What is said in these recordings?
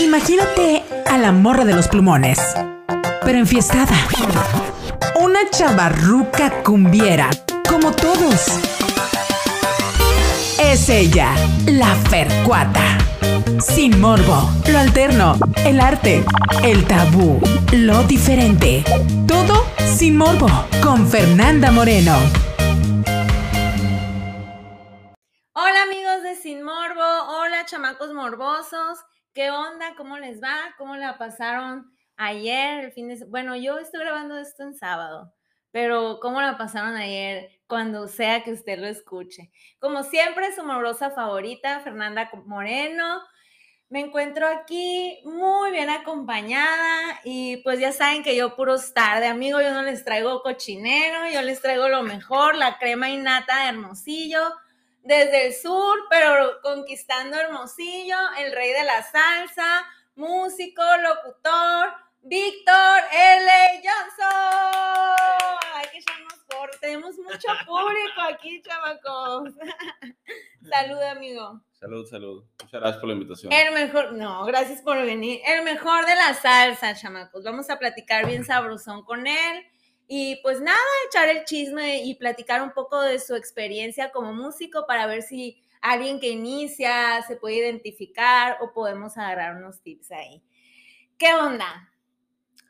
Imagínate a la morra de los plumones, pero enfiestada. Una chavarruca cumbiera, como todos. Es ella, la Fercuata. Sin morbo, lo alterno, el arte, el tabú, lo diferente. Todo sin morbo, con Fernanda Moreno. Hola amigos de Sin Morbo, hola chamacos morbosos, ¿qué onda? ¿Cómo les va? ¿Cómo la pasaron ayer, el fin de Bueno, yo estoy grabando esto en sábado, pero ¿cómo la pasaron ayer? Cuando sea que usted lo escuche. Como siempre, su morbosa favorita, Fernanda Moreno. Me encuentro aquí muy bien acompañada y pues ya saben que yo puros tarde, amigo, yo no les traigo cochinero, yo les traigo lo mejor, la crema innata de Hermosillo desde el sur, pero conquistando Hermosillo, el rey de la salsa, músico, locutor, Víctor L. Johnson. Hay que echarnos por. Tenemos mucho público aquí, chamacos. salud, amigo. Salud, salud. Muchas gracias por la invitación. El mejor, no, gracias por venir. El mejor de la salsa, chamacos. Vamos a platicar bien sabrosón con él. Y pues nada, echar el chisme y platicar un poco de su experiencia como músico para ver si alguien que inicia se puede identificar o podemos agarrar unos tips ahí. ¿Qué onda?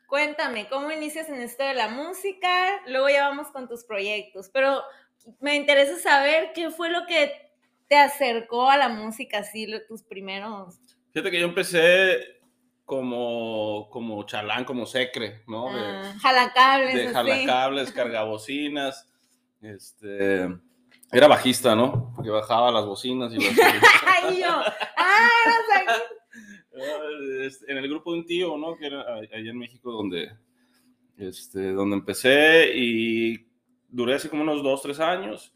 Cuéntame, ¿cómo inicias en esto de la música? Luego ya vamos con tus proyectos, pero me interesa saber qué fue lo que te acercó a la música, así, tus primeros. Fíjate que yo empecé como, como chalán, como secre, ¿no? De, ah, jalacables. De jalacables, cargabocinas. Este, era bajista, ¿no? Porque bajaba las bocinas y las... ¡Ay, yo! ¡Ah, En el grupo de un tío, ¿no? Que era allá en México donde, este, donde empecé y duré así como unos dos, tres años.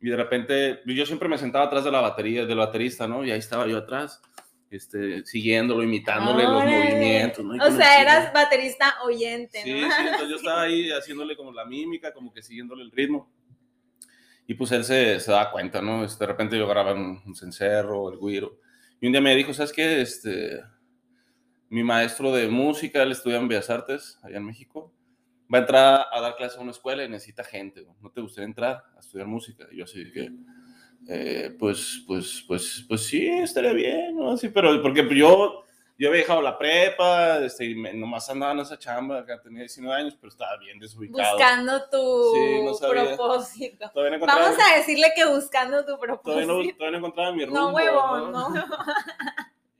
Y de repente, yo siempre me sentaba atrás de la batería, del baterista, ¿no? Y ahí estaba yo atrás este, siguiéndolo, imitándole los movimientos. ¿no? O sea, eras baterista oyente, Sí, sí, entonces yo estaba ahí haciéndole como la mímica, como que siguiéndole el ritmo. Y pues él se, se da cuenta, ¿no? Este, de repente yo grababa un, un cencerro, el guiro. Y un día me dijo, ¿sabes qué? Este, mi maestro de música, él estudia en Bellas Artes, allá en México, va a entrar a dar clases a una escuela y necesita gente. ¿No te gustaría entrar a estudiar música? Y yo así que eh, pues, pues, pues, pues sí, estaría bien, ¿no? Sí, pero porque yo, yo había dejado la prepa, este, y nomás andaba en esa chamba, acá tenía 19 años, pero estaba bien desubicado. Buscando tu propósito. Vamos a decirle que buscando tu propósito. Todavía no, todavía no encontraba mi rumbo. No, huevón, ¿no? no.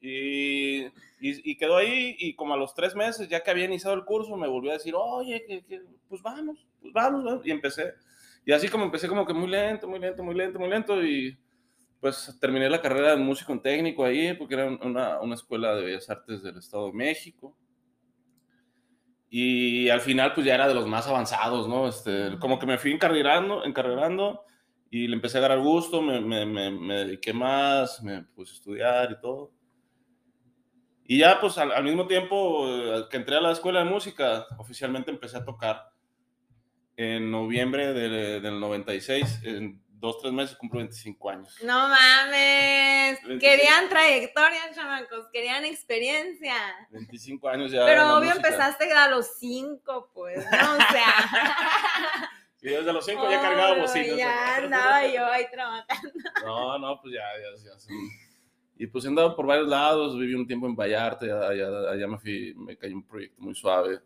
Y, y, y, quedó ahí, y como a los tres meses, ya que había iniciado el curso, me volvió a decir, oye, que, que, pues vamos, pues vamos, vamos, y empecé. Y así como empecé como que muy lento, muy lento, muy lento, muy lento y pues terminé la carrera de músico en técnico ahí porque era una, una escuela de bellas artes del Estado de México. Y al final pues ya era de los más avanzados, ¿no? Este, como que me fui encarrilando, encarrilando y le empecé a agarrar gusto, me, me, me, dediqué más, me puse a estudiar y todo. Y ya pues al, al mismo tiempo eh, que entré a la escuela de música, oficialmente empecé a tocar en noviembre de, del 96, en dos, tres meses cumplo 25 años. No mames, querían trayectoria, chamacos, querían experiencia. 25 años ya. Pero obvio empezaste a los 5, pues, ¿no? O sea. Sí, desde los 5 ya cargaba bocinas. Ya andaba yo ahí trabajando. No, no, pues ya, ya, ya. Y pues he andado por varios lados, viví un tiempo en Vallarta, allá, allá me, fui, me cayó un proyecto muy suave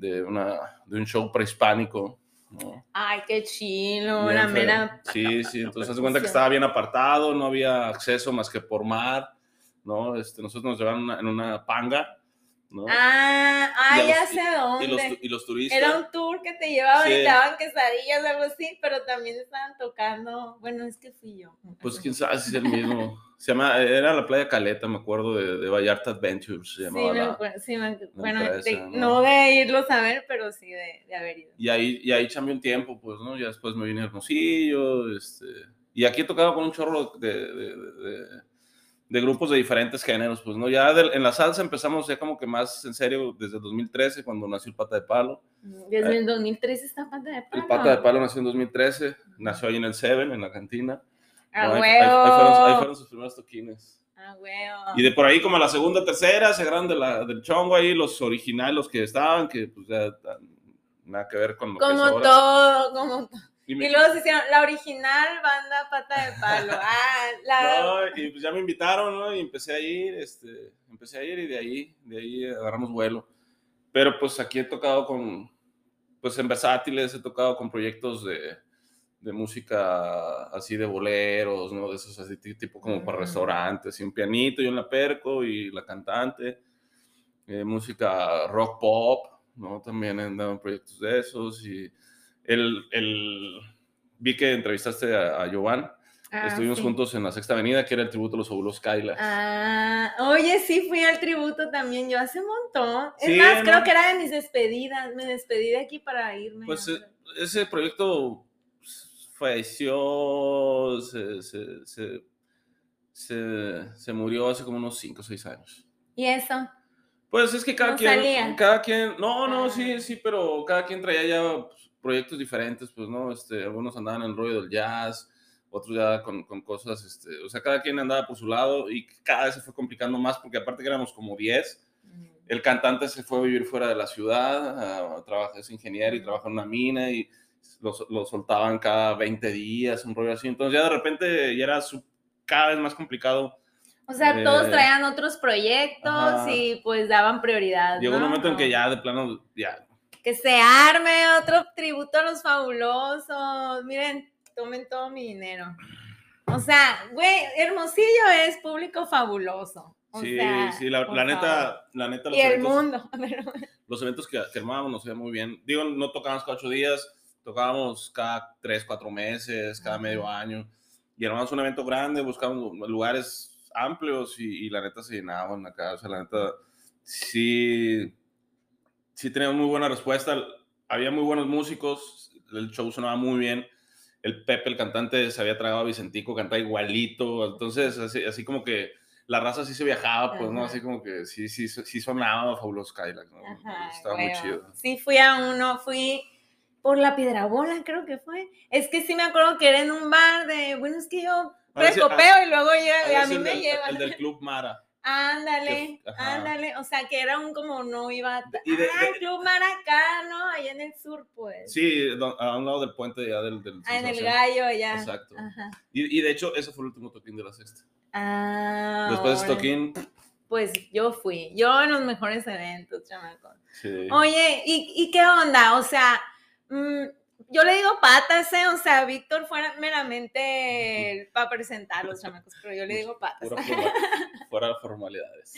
de, una, de un show prehispánico. ¿no? Ay, qué chilo, una mera. Sí, sí, entonces se cuenta que estaba bien apartado, no había acceso más que por mar, ¿no? Este, nosotros nos llevaron en una panga ¿no? Ah, ah ya sé dónde. Y los, y los, turistas. Era un tour que te llevaban sí. y te daban quesadillas, algo así, pero también estaban tocando. Bueno, es que fui yo. Pues quién sabe si es el mismo. Se llama, era la playa Caleta, me acuerdo, de, de Vallarta Adventures. Se llamaba sí, me acuerdo, sí, me, bueno, de, ¿no? ¿no? de irlo a ver, pero sí de, de haber ido. Y ahí, y ahí chambeé un tiempo, pues, ¿no? Ya después me vine a Hermosillo, este. Y aquí he tocado con un chorro de, de, grupos de diferentes géneros, pues, ¿no? Ya de, en la salsa empezamos ya como que más en serio desde 2013, cuando nació el Pata de Palo. Desde el 2013 está Pata de Palo. El Pata de Palo nació en 2013, nació ahí en el Seven, en la cantina. A No, ahí- huevo. ahí- ahí fueron- ahí fueron sus primeros toquines. A huevo. Y de por ahí como a la segunda, tercera, se agarran de la, del chongo ahí los originales, los que estaban, que pues ya nada que ver con lo que es Como ahora. todo, como todo. Y me- Y luego se hicieron la original banda Pata de Palo. Ah, la. No, y pues ya me invitaron, ¿no? Y empecé a ir, este, empecé a ir y de ahí, de ahí agarramos vuelo. Pero pues aquí he tocado con, pues en versátiles, he tocado con proyectos de, de música así de boleros, ¿no? De esos así ti- tipo como para restaurantes, y un pianito y un la perco y la cantante. Eh, música rock pop, ¿no? También he andado en proyectos de esos y el, el, vi que entrevistaste a, a Giovanni. Ah, Estuvimos sí. juntos en la Sexta Avenida, que era el tributo a los abuelos Kyla. Ah, oye, sí fui al tributo también yo hace un montón. Es más, ¿no? creo que era de mis despedidas. Me despedí de aquí para irme. pues a- eh, ese proyecto falleció, se, se, se, se- se murió hace como unos 5 o 6 años. Y eso. Pues es que cada No quien, salía. cada quien, no, no, Ah. sí, sí, pero cada quien traía ya pues, proyectos diferentes, pues, ¿no? Este, algunos andaban en el rollo del jazz, otros ya con, con cosas, este, o sea, cada quien andaba por su lado y cada vez se fue complicando más porque aparte que éramos como 10, el cantante se fue a vivir fuera de la ciudad, a, trabaja, es ingeniero y trabaja en una mina y lo, lo soltaban cada 20 días, un rollo así. Entonces ya de repente ya era su- cada vez más complicado. O sea, todos Eh, traían otros proyectos ajá. y pues daban prioridad. Llegó un ¿no? momento en que ya de plano, ya, Que se arme otro tributo a los fabulosos. Miren, tomen todo mi dinero. O sea, güey, Hermosillo es público fabuloso. O sí, sea, sí, la, la neta, la neta, los Y el eventos, mundo. los eventos que, que armábamos nos iban muy bien. Digo, no tocábamos cada ocho días, tocábamos cada tres, cuatro meses, cada medio año. Y armábamos un evento grande, buscábamos lugares amplios y, y la neta se llenaban acá. O sea, la neta, sí, sí teníamos muy buena respuesta. Había muy buenos músicos, el show sonaba muy bien. El Pepe, el cantante, se había tragado a Vicentico, cantaba igualito. Entonces, así, así como que la raza sí se viajaba, pues, ¿no? Así como que sí, sí, sí sonaba fabuloso ¿no? Ajá, Estaba muy huevo. chido. Sí, fui a uno, fui por la Piedrabola, creo que fue. Es que sí me acuerdo que era en un bar de, bueno, es que yo Ah, ese- precopeo y luego yo- Ah, a es mí me del- llevan. El del Club Mara. Ándale, ajá. ándale. O sea, que era un como no iba. Y de- ah, de-. Allá en el sur, pues. Sí, a un lado del puente ya del, del Ah, en el gallo, allá. Exacto. Ajá. Y, y de hecho, ese fue el último toquín de la sexta. Ah. Después de ese toquín, Pues yo fui. Yo en los mejores eventos, chamacos. sí. Oye, ¿y, y qué onda? O sea, mm, yo le digo patas, ¿eh? O sea, Víctor fuera meramente para presentar los chamacos, pero yo le digo patas. Forma- fuera formalidades.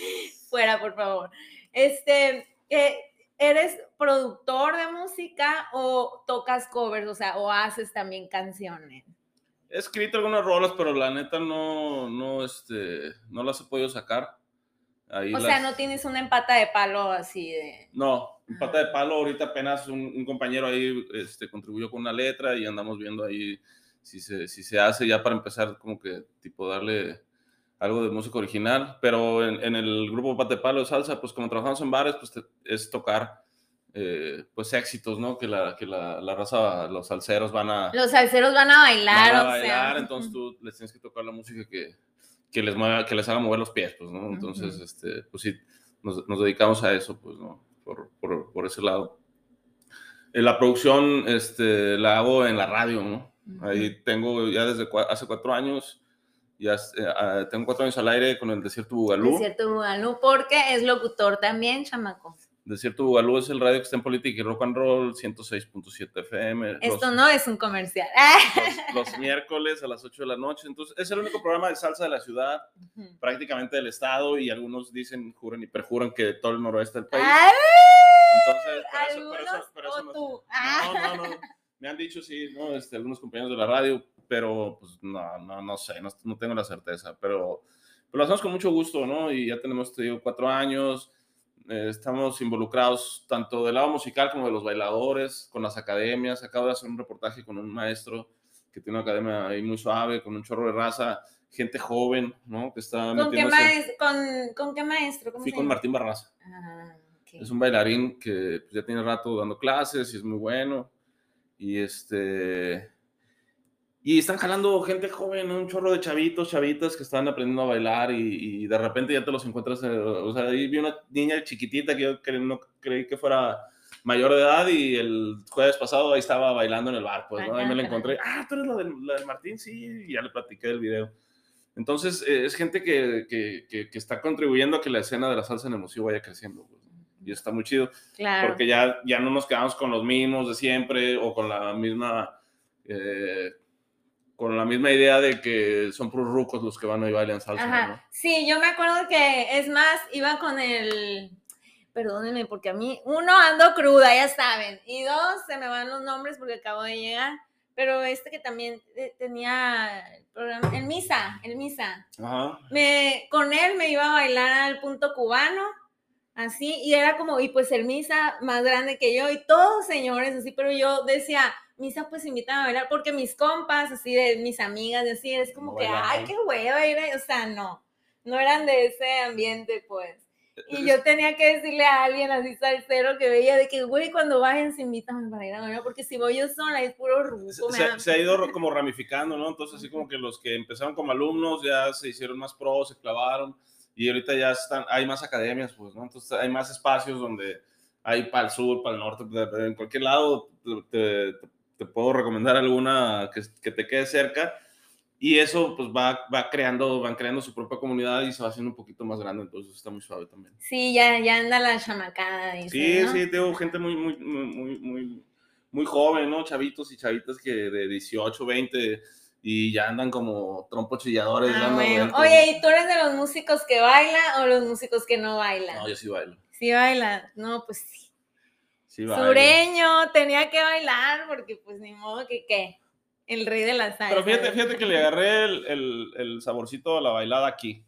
Fuera, por favor. Este, eh, ¿eres productor de música o tocas covers? O sea, o haces también canciones. He escrito algunas rolas, pero la neta no, no, este, no las he podido sacar. Ahí O sea, no tienes una empata de palo así de. No. Pata de palo, ahorita apenas un, un compañero ahí este, contribuyó con una letra y andamos viendo ahí si se, si se hace ya para empezar como que tipo darle algo de música original, pero en, en el grupo Pata de Palo de Salsa, pues como trabajamos en bares, pues te- es tocar eh, pues éxitos, ¿no? Que la, que la, la raza, los salseros van a, Los salseros van a bailar, van a o bailar, sea. entonces tú les tienes que tocar la música que, que les mueva, que les haga mover los pies, pues, ¿no? Entonces, Ujú. este, pues sí, nos, nos dedicamos a eso, pues, ¿no? Por, por, por ese lado. Eh, La producción, este, la hago en la radio, ¿no? Ujú. Ahí tengo ya desde cua- hace cuatro años, ya eh, ah, tengo cuatro años al aire con el Desierto Bugalú. Desierto Bugalú, porque es locutor también, chamaco. Desierto Bugalú es el radio que está en política y rock and roll, 106.7 FM. Esto los- no es un comercial. los, los miércoles a las 8 de la noche. Entonces, es el único programa de salsa de la ciudad, Ujú. prácticamente del estado, y algunos dicen, juran y perjuran que todo el noroeste del país. ¡Ay! Entonces, por eso, por eso, Algunos por eso o no- tú. No, no, no. Me han dicho, sí, ¿no? Este, algunos compañeros de la radio, pero pues no, no, no sé, no, no tengo la certeza, pero, pero lo hacemos con mucho gusto, ¿no? Y ya tenemos, te digo, cuatro años, eh, estamos involucrados tanto del lado musical como de los bailadores, con las academias. Acabo de hacer un reportaje con un maestro que tiene una academia ahí muy suave, con un chorro de raza, gente joven, ¿no? Que está ¿Con qué, metiéndose. maes- con, ¿Con qué maestro? ¿Cómo Fui se con llama? Martín Barraza. Ah, ok. Es un bailarín que pues, ya tiene rato dando clases y es muy bueno. Y este. Y están jalando gente joven, un chorro de chavitos, chavitas que están aprendiendo a bailar y, y de repente ya te los encuentras. eh, o sea, ahí vi una niña chiquitita que yo cre- no creí que fuera mayor de edad y el jueves pasado ahí estaba bailando en el bar, pues, ¿no? Ahí me la encontré. Ah, tú eres la del, la del Martín, sí, y ya le platiqué del video. Entonces, eh, es gente que, que, que, que está contribuyendo a que la escena de la salsa en el museo vaya creciendo. pues, y está muy chido Claro. porque ya, ya no nos quedamos con los mismos de siempre o con la misma eh, con la misma idea de que son puros rucos los que van y bailan salsa, Ajá. ¿no? Sí, yo me acuerdo que, es más, iba con el. Perdónenme, porque a mí, uno, ando cruda, ya saben. Y dos, se me van los nombres porque acabo de llegar. Pero este que también eh, tenía el programa, el Misa, el Misa. Ajá. Me, con él me iba a bailar al punto cubano, así, y era como, y pues el Misa más grande que yo, y todos señores, así, pero yo decía, Misa, pues invítame a bailar, porque mis compas, así, de mis amigas, así, es como No que, ay, qué hueva ir, ahí", o sea, no, no eran de ese ambiente, pues. Y yo tenía que decirle a alguien así salsero que veía de que, güey, cuando vayan se invitan para ir a bailar, porque si voy yo sola es puro ruso. se, me se- ha ido como ramificando, ¿no? Entonces, así como que los que empezaron como alumnos ya se hicieron más pros, se clavaron, y ahorita ya están, hay más academias, pues, ¿no? Entonces, hay más espacios donde hay para el sur, para el norte, en cualquier lado te, te- te puedo recomendar alguna que, que te quede cerca, y eso, pues, va, va creando, van creando su propia comunidad y se va haciendo un poquito más grande, entonces está muy suave también. Sí, ya, ya anda la chamacada. dice, Sí, ¿no? sí, tengo gente muy, muy, muy, muy, muy, muy joven, ¿no? Chavitos y chavitas que de 18, 20 y ya andan como trompos chilladores. Ah, bueno. Oye, ¿y tú eres de los músicos que bailan o los músicos que no bailan? ¿no? Yo sí bailo. Sí bailan. No, pues sí. Sí bailo. Sureño, tenía que bailar porque pues ni modo que qué. El rey de la salsa. Pero fíjate, fíjate que le agarré el, el, el saborcito a la bailada aquí.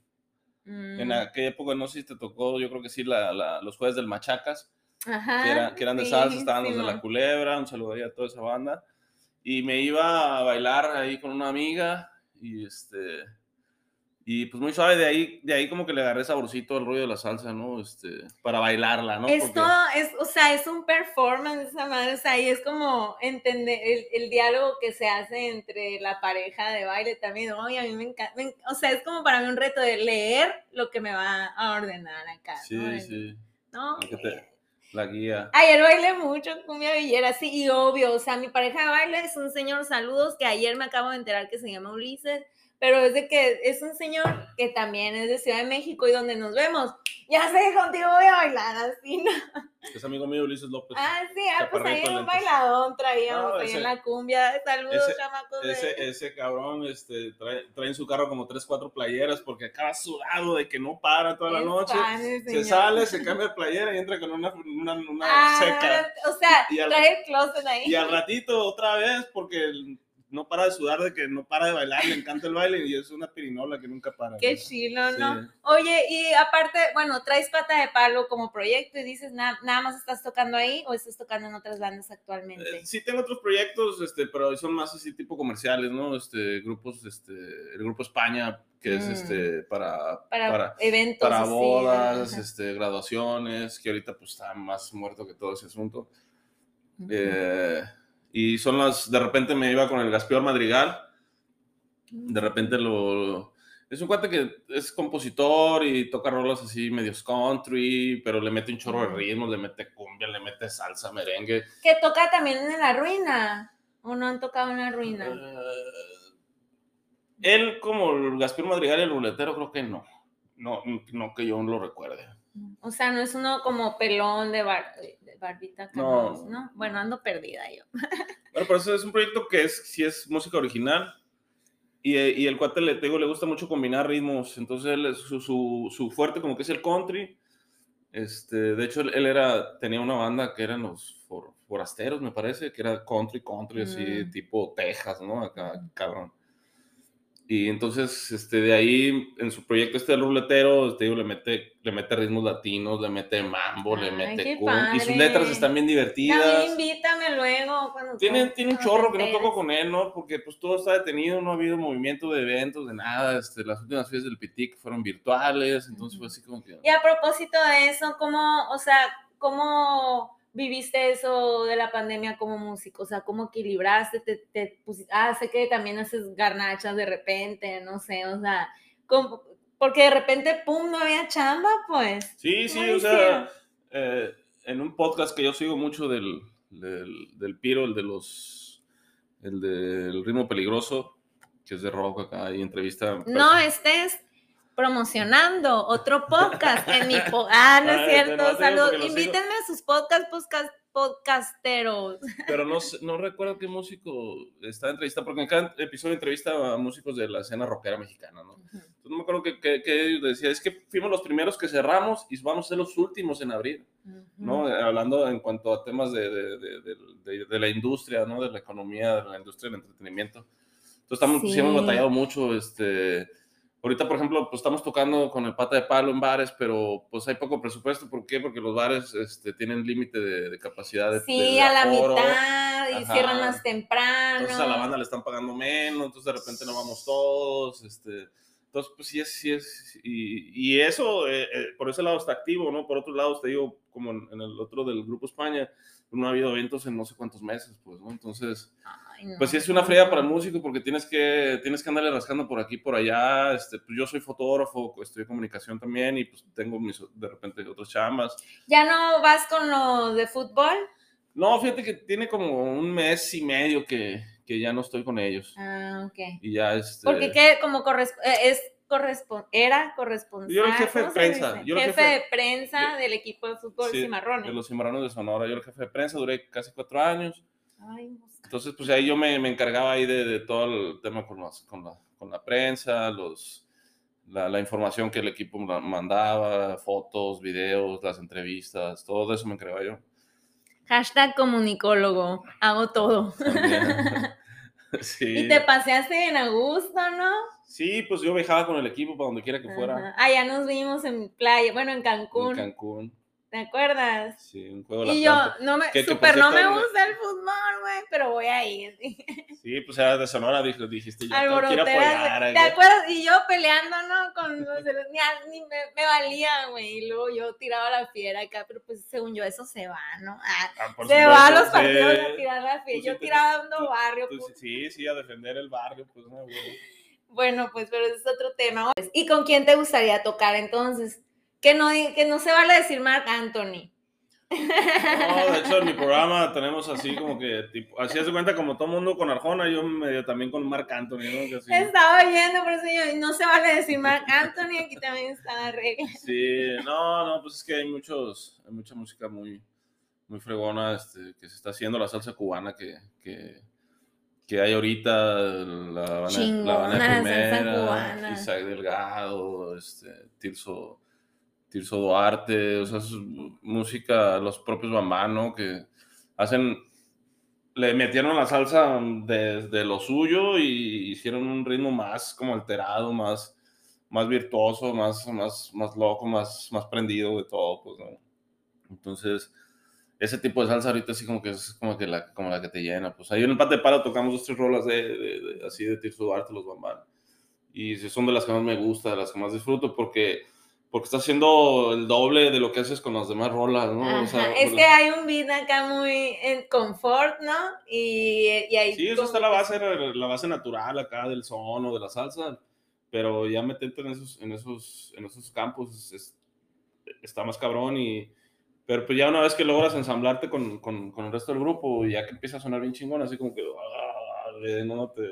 Mm, En aquella época, no sé si te tocó, yo creo que sí, la, la- los jueves del Machacas, Ajá. que, era- que eran de sí, salsa, estaban los de la culebra, un saludo ahí a toda esa banda. Y me iba a bailar ahí con una amiga y este... Y pues muy suave, de ahí, de ahí como que le agarré saborcito al rollo de la salsa, ¿no? Este, para bailarla, ¿no? Esto Porque- es, o sea, es un performance esa madre, o sea, y es como entender el, el diálogo que se hace entre la pareja de baile también, oye, a mí me encanta, me o sea, es como para mí un reto de leer lo que me va a ordenar acá, Sí, ¿no? sí, No, te- la guía. Ayer bailé mucho cumbia villera, sí, y obvio, o sea, mi pareja de baile es un señor, saludos, que ayer me acabo de enterar que se llama Ulises, pero es de que es un señor que también es de Ciudad de México y donde nos vemos, ya sé, contigo voy a bailar así, ¿no? Es amigo mío Ulises López. Ah, sí, ah, pues ahí Chaparrito, un bailadón traíamos No, ahí en la cumbia, saludos, ese- chamacos. de- Ese, ese cabrón este, trae, trae en su carro como tres, cuatro playeras porque acaba sudado de que no para toda la es noche. fan Se sale, se cambia de playera y entra con una, una, una Ah, seca. o sea, Y al- trae el closet ahí. Y al ratito otra vez porque el- no para de sudar de que no para de bailar, le encanta el baile y es una pirinola que nunca para. Qué ¿no? chilo, Sí. ¿no? Oye, y aparte, bueno, traes pata de palo como proyecto y dices, "Na- nada más estás tocando ahí o estás tocando en otras bandas actualmente. Eh, Sí tengo otros proyectos, este, pero son más así tipo comerciales, ¿no? Este, grupos, este, el grupo España, que es Mm. este, para, para, para, eventos. para así, bodas, ajá. este, graduaciones, que ahorita pues está más muerto que todo ese asunto. Eh, y son las, de repente me iba con el Gaspior Madrigal, de repente lo... Es un cuate que es compositor y toca rolas así medios country, pero le mete un chorro de ritmos, le mete cumbia, le mete salsa, merengue. Que toca también en la ruina. ¿O no han tocado en la ruina? Eh, él, como el Gaspior Madrigal y el ruletero, creo que no. No, no que yo lo recuerde. O sea, no es uno como pelón de, bar- barbita No. ¿no? Bueno, ando perdida yo. Bueno, pero eso es un proyecto que es, sí es música original. Y, y el cuate, le, te digo, le gusta mucho combinar ritmos. Entonces, él, su, su, su fuerte como que es el country. Este, de hecho, él, era, tenía una banda que eran los for- forasteros, me parece, que era country, country, así, Mm. tipo Texas, ¿no? Acá, cabrón. Y entonces, este, de ahí, en su proyecto este del ruletero, te digo, le mete, le mete ritmos latinos, le mete mambo, le mete cumbia. Y sus letras están bien divertidas. También invítame luego. Cuando Tiene, tiene un chorro que no toco con él, ¿no? Porque pues todo está detenido, no ha habido movimiento de eventos, de nada. Este, las últimas fiestas del PITIC fueron virtuales, entonces fue así como que... Y a propósito de eso, ¿cómo, o sea, cómo viviste eso de la pandemia como músico? O sea, ¿cómo equilibraste? Te, te pusi- ah, sé que también haces garnachas de repente, no sé, o sea, ¿cómo- porque de repente, pum, no había chamba, pues. Sí, sí, ¿Cómo o sea, eh, en un podcast que yo sigo mucho del, del, del Piro, el de los, el del ritmo peligroso, que es de rock acá, y entrevista. No estés promocionando otro podcast en mi po- ah no es cierto no, salud porque lo sigo. invítenme a sus podcasts podcast, podcasteros Pero no, no recuerdo qué músico está en entrevista, porque en cada episodio entrevista a músicos de la escena rockera mexicana, ¿no? Entonces no me acuerdo que, que, que decía, es que fuimos los primeros que cerramos y vamos a ser los últimos en abrir. ¿no? Hablando en cuanto a temas de, de, de, de- de- de la industria, ¿no? De la economía, de la industria del entretenimiento. Entonces, estamos, sí. Sí. hemos batallado mucho, este... Ahorita, por ejemplo, pues estamos tocando con el pata de palo en bares, pero pues hay poco presupuesto. ¿Por qué? Porque los bares este, tienen límite de, de capacidad de sí de- de a la aforo. mitad y Ajá. cierran más temprano Entonces a la banda le están pagando menos, entonces de repente no vamos todos, este, entonces pues sí es, sí es, y, y eso, eh, eh, por ese lado está activo, ¿no? Por otro lado, te digo, como en, en el otro del Grupo España, no ha habido eventos en no sé cuántos meses, pues, ¿no? Entonces, Ay, no. pues sí es una fría para el músico porque tienes que, tienes que andarle rascando por aquí, por allá, este, pues yo soy fotógrafo, estudio comunicación también y pues tengo mis, de repente otras chambas. ya no vas con lo de fútbol No, fíjate que tiene como un mes y medio que, que ya no estoy con ellos. ah ok Y ya este... porque qué como corresp- eh, es correspon era corresponsal Yo era el jefe de ¿cómo se prensa, yo jefe, jefe- de prensa del equipo de fútbol Sí, Cimarrones De los Cimarrones de Sonora. Yo era el jefe de prensa, duré casi cuatro años. Ay. Entonces, pues ahí yo me, me encargaba ahí de, de todo el tema con, las- con, la, con la prensa, los, la, la información que el equipo ma- mandaba, fotos, videos, las entrevistas, todo eso me encargaba yo. hashtag comunicólogo hago todo sí. y te paseaste bien a gusto no sí, pues yo viajaba con el equipo para donde quiera que fuera. Ajá. Ah, ya nos vimos en playa, bueno, en Cancún, En Cancún. ¿Te acuerdas? Sí, un juego de Y la yo, Planta. no me, super no me gusta el fútbol, güey, pero voy a ir. Sí, pues era de Sonora, dij- dijiste, yo tengo que ir a Alboroteras, apoyar. ¿te acuerdas? Y yo peleando, ¿no? Con los ni, ni me, me valía, güey, y luego yo tiraba la fiera acá, pero pues según yo eso se va, ¿no? Ah, Ah, se va a los partidos sí. a tirar la fiera, Tú sí yo dando tú- barrio, Tú pues. sí, sí, a defender el barrio, pues no, güey. Bueno, pues, pero ese es otro tema. ¿Y con quién te gustaría tocar entonces? Que no, que no se vale decir Marc Anthony. No, de hecho en mi programa tenemos así como que, tipo, así hace cuenta como todo mundo con Arjona, yo medio también con Marc Anthony, ¿no? Que así- Estaba oyendo, por eso yo, no se vale decir Marc Anthony, aquí también está la regla. Sí, no, no, pues es que hay muchos, hay mucha música muy, muy fregona este, que se está haciendo, la salsa cubana que, que, que hay ahorita, la Habana, Chingona la Habana Primera. Isaac Delgado, este, Tirso, Tirso Duarte, o sea, es música, los propios Bambá, ¿no? Que hacen, le metieron la salsa desde lo suyo y hicieron un ritmo más como alterado, más, más virtuoso, más, más, más loco, más, más prendido de todo, pues, ¿no? Entonces, ese tipo de salsa ahorita sí como que es como que la, como la que te llena, pues ahí en el Pate Palo tocamos dos, tres rolas de, de- de- así de Tirso Duarte, los Bambán, y son de las que más me gusta, de las que más disfruto, porque, porque está haciendo el doble de lo que haces con las demás rolas, ¿no? O sea, Ajá, Es que hay un beat acá muy en confort, ¿no? Y, y ahí. Sí, eso está la base, la base natural acá del son o de la salsa, pero ya meterte en esos, en esos, en esos campos es- es- está más cabrón y... Pero pues ya una vez que logras ensamblarte con, con, con el resto del grupo, ya que empieza a sonar bien chingón, así como que... ah, no te...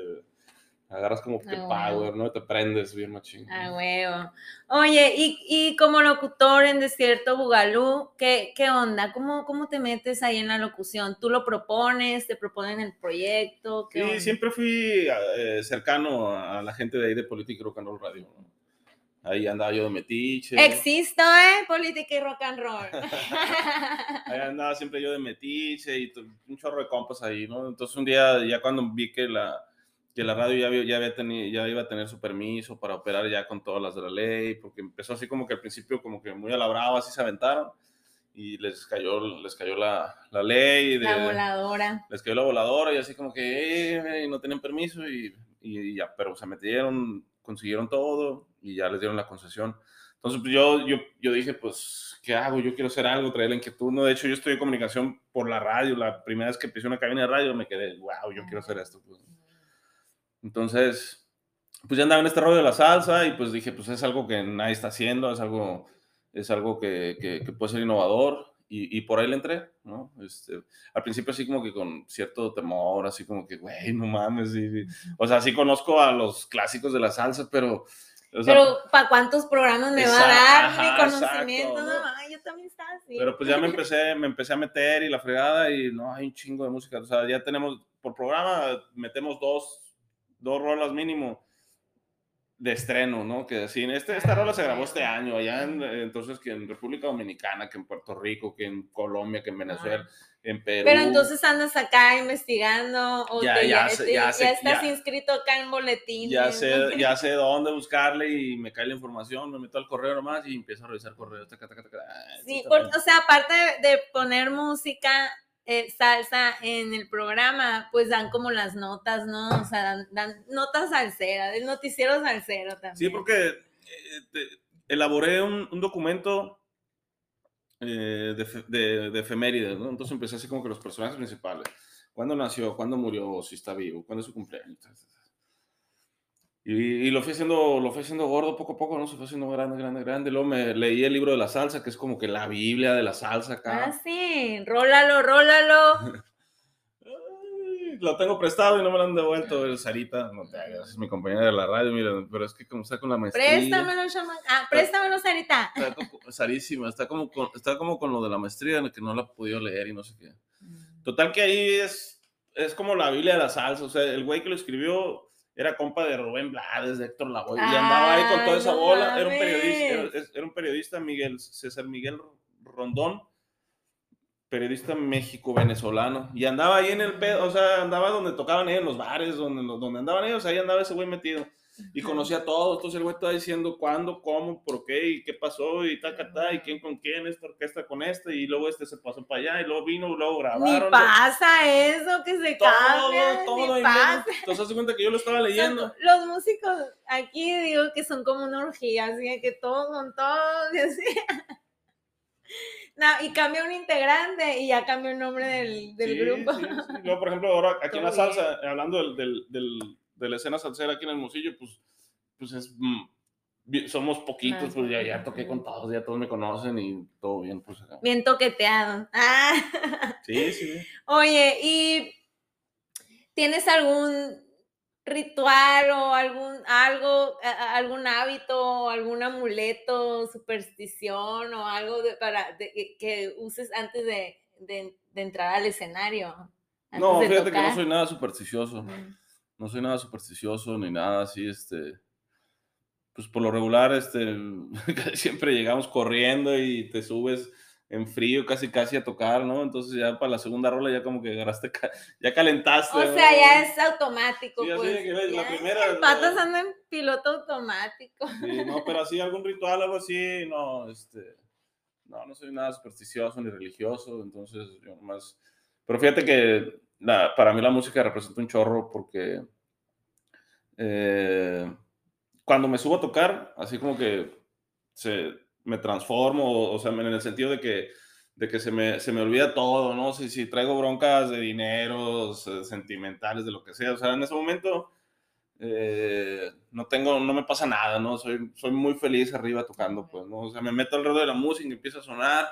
Agarras como que Ah, power. ¿no? Te prendes bien machín. Ah, huevo. Oye, y, y como locutor en Desierto Bugalú, ¿qué, qué onda? ¿Cómo, ¿Cómo te metes ahí en la locución? ¿Tú lo propones? ¿Te proponen el proyecto? ¿Qué Sí, onda? siempre fui eh, cercano a la gente de ahí de Política y Rock and Roll Radio. ¿no? Ahí andaba yo de metiche. Existo, ¿eh? Política y rock and roll. Ahí andaba siempre yo de metiche y un chorro de compas ahí, ¿no? Entonces un día, ya cuando vi que la, que la radio ya, había- ya, había teni- ya iba a tener su permiso para operar ya con todas las de la ley, porque empezó así como que al principio como que muy a la brava, así se aventaron y les cayó, les cayó la, la ley. De, la voladora. les cayó la voladora y así como que eh, no tenían permiso y, y ya, pero se metieron consiguieron todo y ya les dieron la concesión. Entonces, pues, yo, yo, yo dije, pues, ¿qué hago? Yo quiero hacer algo, traer la inquietud. No, de hecho, yo estudié comunicación por la radio. La primera vez que pisé una cabina de radio me quedé, wow, yo quiero hacer esto. Pues. Entonces, pues ya andaba en este rollo de la salsa y pues dije, pues es algo que nadie está haciendo, es algo, es algo que, que, que puede ser innovador y, y, por ahí le entré, ¿no? Este, al principio así como que con cierto temor, así como que, güey, no mames. Y, o sea, sí conozco a los clásicos de la salsa, pero o sea, pero ¿para cuántos programas me va a dar mi conocimiento? Exacto, no, yo también estaba así. Pero pues ya me empecé, me empecé a meter y la fregada y no, hay un chingo de música. O sea, ya tenemos, por programa, metemos dos, dos rolas mínimo de estreno, ¿no? Que así, este, esta rola se grabó este año, allá en, entonces que en República Dominicana, que en Puerto Rico, que en Colombia, que en Venezuela, en Perú. Pero entonces andas acá investigando o ya, te, ya, ya, te, ya, sé, estás inscrito acá en boletín. Ya sé, ya sé dónde buscarle y me cae la información, me meto al correo nomás y empiezo a revisar correos. Taca, taca, taca, sí, por, o sea, aparte de poner música, eh, salsa en el programa, pues dan como las notas, ¿no? O sea, dan, dan notas salseras, el noticiero salsero también. Sí, porque eh, elaboré un, un documento eh, de, de, de, efemérides, ¿no? Entonces empecé así como que los personajes principales. ¿Cuándo nació? ¿Cuándo murió? Si está vivo. ¿Cuándo es su cumpleaños? Y, y, lo fui haciendo, lo fui haciendo gordo poco a poco, ¿no? Se fue haciendo grande, grande, grande. Luego me leí el libro de la salsa, que es como que la Biblia de la salsa acá. Ah, sí, rólalo, rólalo. lo tengo prestado y no me lo han devuelto. Sarita, no te hagas, es mi compañera de la radio, mira, pero es que como está con la maestría. Préstamelo. Ah, préstamelo, Sarita. Está, está sarísima, está como, con, está como con lo de la maestría, en el que no la he podido leer y no sé qué. Mm. Total que ahí es, es como la Biblia de la salsa, o sea, el güey que lo escribió era compa de Rubén Blades, de Héctor Lavoe, ah, y andaba ahí con toda esa bola. Era un periodista, era, era, un periodista, Miguel, César Miguel Rondón, periodista México-venezolano, y andaba ahí en el pedo, o sea, andaba donde tocaban ellos, en los bares, donde, donde andaban ellos, ahí andaba ese güey metido. Y conocía a todos, entonces el güey estaba diciendo cuándo, cómo, por qué, y qué pasó, y ta, ta, ta, y quién con quién, esta orquesta con esta, y luego este se pasó para allá, y luego vino, y luego grabaron. Ni pasa eso, que se todo, cambia, todo, ni pasa. Entonces, hace cuenta que yo lo estaba leyendo. Sea, los músicos aquí digo que son como una orgía, así que todos con todos, y así. No, y cambia un integrante y ya cambia el nombre del, del sí, grupo. Sí, sí. Luego, por ejemplo, ahora aquí en la salsa, hablando del, del, del, de la escena salsera aquí en el Hermosillo, pues, pues es, mm, somos poquitos, pues ya, ya toqué con todos, ya todos me conocen y todo bien. Pues, acá. Bien toqueteado. Ah. Sí, sí. Oye, ¿y tienes algún ritual o algún algo, algún hábito, algún amuleto, superstición o algo de, para de, que uses antes de, de, de, entrar al escenario? No, fíjate tocar? que no soy nada supersticioso. Mm. No soy nada supersticioso ni nada así, este. Pues por lo regular, este, siempre llegamos corriendo y te subes en frío casi casi a tocar, ¿no? Entonces ya para la segunda rola ya como que agarraste, ya calentaste. O sea, ¿no? ya es automático. Sí, pues, así ves, la primera. Patas andan en piloto automático. Sí, no, pero así algún ritual, algo así, no, este, no, no soy nada supersticioso ni religioso, entonces yo nomás, pero fíjate que la, para mí la música representa un chorro porque eh, cuando me subo a tocar, así como que se me transformo, o sea, en el sentido de que, de que se, me, se me olvida todo, ¿no? Si, si traigo broncas de dinero, sentimentales, de lo que sea, o sea, en ese momento eh, no tengo, no me pasa nada, ¿no? Soy, soy muy feliz arriba tocando, pues, ¿no? O sea, me meto alrededor de la música y empieza a sonar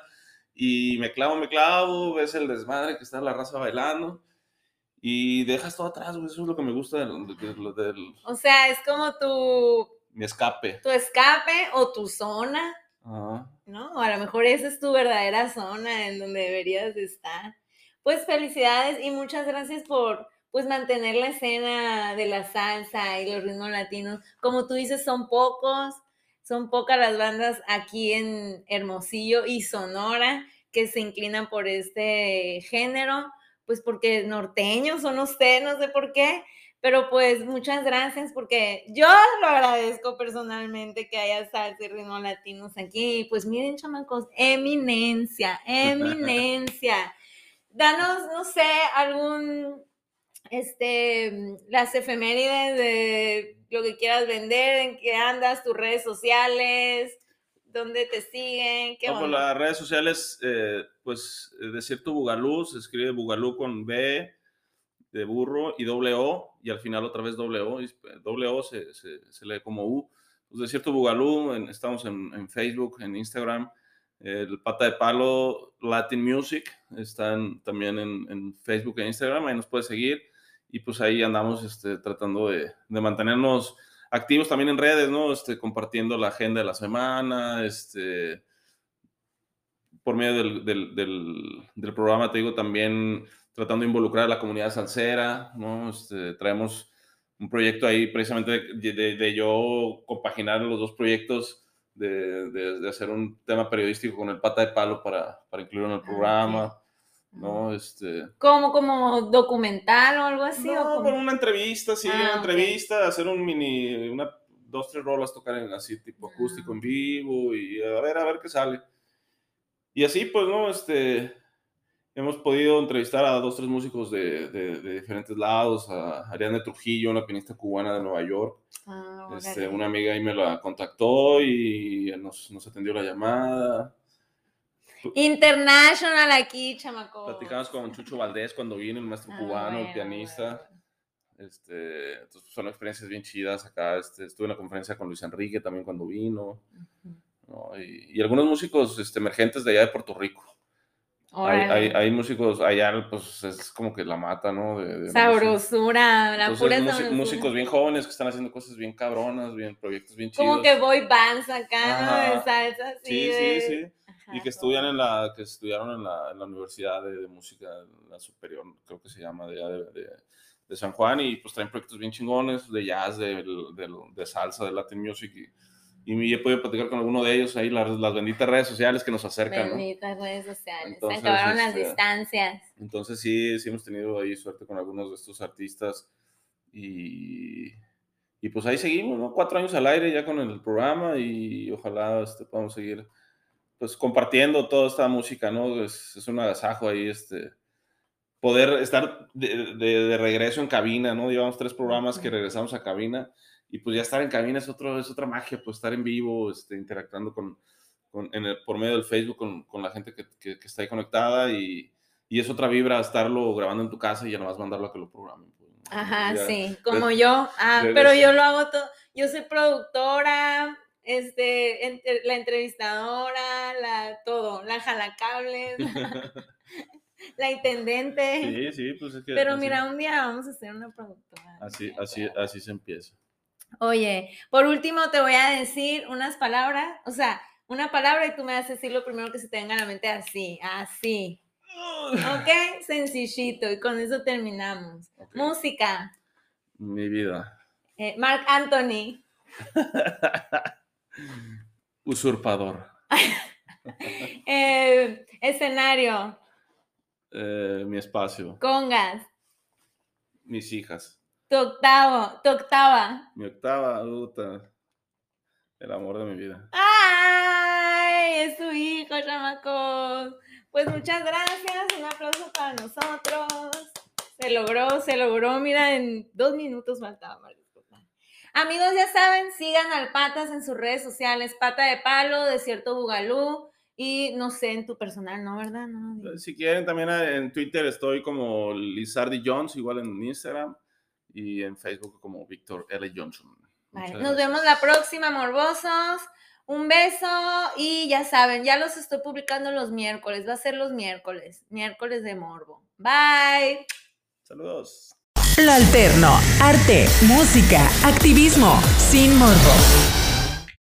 y me clavo, me clavo, ves el desmadre que está la raza bailando y dejas todo atrás, güey. Eso es lo que me gusta del, del, del, O sea, es como tu... Mi escape. Tu escape o tu zona. Ajá. ¿No? O a lo mejor esa es tu verdadera zona en donde deberías estar. Pues felicidades y muchas gracias por pues mantener la escena de la salsa y los ritmos latinos. Como tú dices, son pocos, son pocas las bandas aquí en Hermosillo y Sonora que se inclinan por este género pues porque norteños son ustedes, no sé por qué, pero pues muchas gracias porque yo lo agradezco personalmente que haya salsa y ritmo latinos aquí. Pues miren, chamacos, eminencia, eminencia. Danos, no sé, algún, este, las efemérides de lo que quieras vender, en qué andas, tus redes sociales, dónde te siguen, qué No, pues onda? las redes sociales, eh, pues eh, Desierto Bugalú, se escribe Bugalú con B de burro y doble O, y al final otra vez doble O, y doble O se, se- se lee como U. Pues Desierto Bugalú, en- estamos en, en Facebook, en Instagram, el Pata de Palo Latin Music, están también en, en Facebook e Instagram, ahí nos puedes seguir, y pues ahí andamos este, tratando de, de mantenernos activos también en redes, ¿no? Este, compartiendo la agenda de la semana, este, por medio del, del- del- del programa, te digo, también tratando de involucrar a la comunidad salsera, ¿no? Este, traemos un proyecto ahí precisamente de, de- de yo compaginar los dos proyectos, de, de- de hacer un tema periodístico con el pata de palo para, para incluirlo en el Ah, programa, ¿no? Este, ¿Como, como documental o algo así? o no, como- pero una entrevista, sí, Ah, una entrevista, hacer un mini, una, dos, tres rolas, tocar en así tipo Ah, acústico en vivo y a ver, a ver qué sale. Y así, pues, ¿no? Este, hemos podido entrevistar a dos, tres músicos de, de- de diferentes lados, a Ariane Trujillo, una pianista cubana de Nueva York. Ah, Este, una amiga ahí me la contactó y nos, nos atendió la llamada. International aquí, chamaco. Platicamos con Chucho Valdés cuando vino, el maestro cubano, el pianista. Este, entonces son experiencias bien chidas acá. Este, estuve en la conferencia con Luis Enrique también cuando vino. ¿no? Y, y algunos músicos este, emergentes de allá de Puerto Rico. Hay, hay, hay músicos allá, pues es como que la mata, ¿no? De, de. Sabrosura, la Entonces, pura sabrosura. músicos bien jóvenes que están haciendo cosas bien cabronas, bien proyectos bien chidos. Como que boy bands acá, ¿no? De salsa así. Sí, de- sí, sí. Y que estudian en la, que estudiaron en la, en la Universidad de, de Música, la superior, creo que se llama, de, de, de- San Juan, y pues traen proyectos bien chingones, de jazz, de, salsa, de Latin Music, y, y he podido platicar con alguno de ellos ahí, las, las benditas redes sociales que nos acercan, ¿no? Benditas redes sociales. Entonces, Se acabaron las este, distancias. Entonces sí, sí hemos tenido ahí suerte con algunos de estos artistas, y, y pues ahí seguimos, ¿no? Cuatro años al aire ya con el programa, y ojalá este, podamos seguir pues compartiendo toda esta música, ¿no? Es, es un agasajo ahí, este, poder estar de, de- de regreso en cabina, ¿no? Llevamos tres programas que regresamos a cabina y pues ya estar en cabina es, otro, es otra magia, pues estar en vivo, este, interactuando con, con- en el- por medio del Facebook con, con la gente que, que- que está ahí conectada y, y es otra vibra estarlo grabando en tu casa y ya nomás mandarlo a que lo programen. pues. Ajá, Ya- sí, como de- yo. Ah, pero yo lo hago todo. Yo soy productora, este, ent- la entrevistadora, la todo, la jalacables, la intendente. Sí, sí, pues es que Pero así- mira, un día vamos a hacer una productora. así, así, así se empieza. Oye, por último te voy a decir unas palabras, o sea, una palabra y tú me vas a decir lo primero que se te venga a la mente así, así. ¿Ok? Sencillito y con eso terminamos. Música. Mi vida. eh, Mark Anthony. Usurpador. Eh, escenario. Eh, mi espacio. Congas. Mis hijas. Tu octavo. Tu octava. Mi octava El amor de mi vida. ¡Ay! Es su hijo, chamacos. Pues muchas gracias. Un aplauso para nosotros. Se logró, se logró. Mira, en dos minutos faltaba. Amigos, ya saben, sigan al Patas en sus redes sociales. Pata de Palo, Desierto Bugalú. Y no sé, en tu personal, ¿no? ¿Verdad? No, no, Si quieren, también en Twitter estoy como Lizardi Jones, igual en Instagram. Y en Facebook como Víctor L. Johnson. Vale, nos vemos la próxima, morbosos. Un beso y ya saben, ya los estoy publicando los miércoles. Va a ser los miércoles, miércoles de morbo. Bye. Saludos. Lo alterno, arte, música, activismo, sin morbo.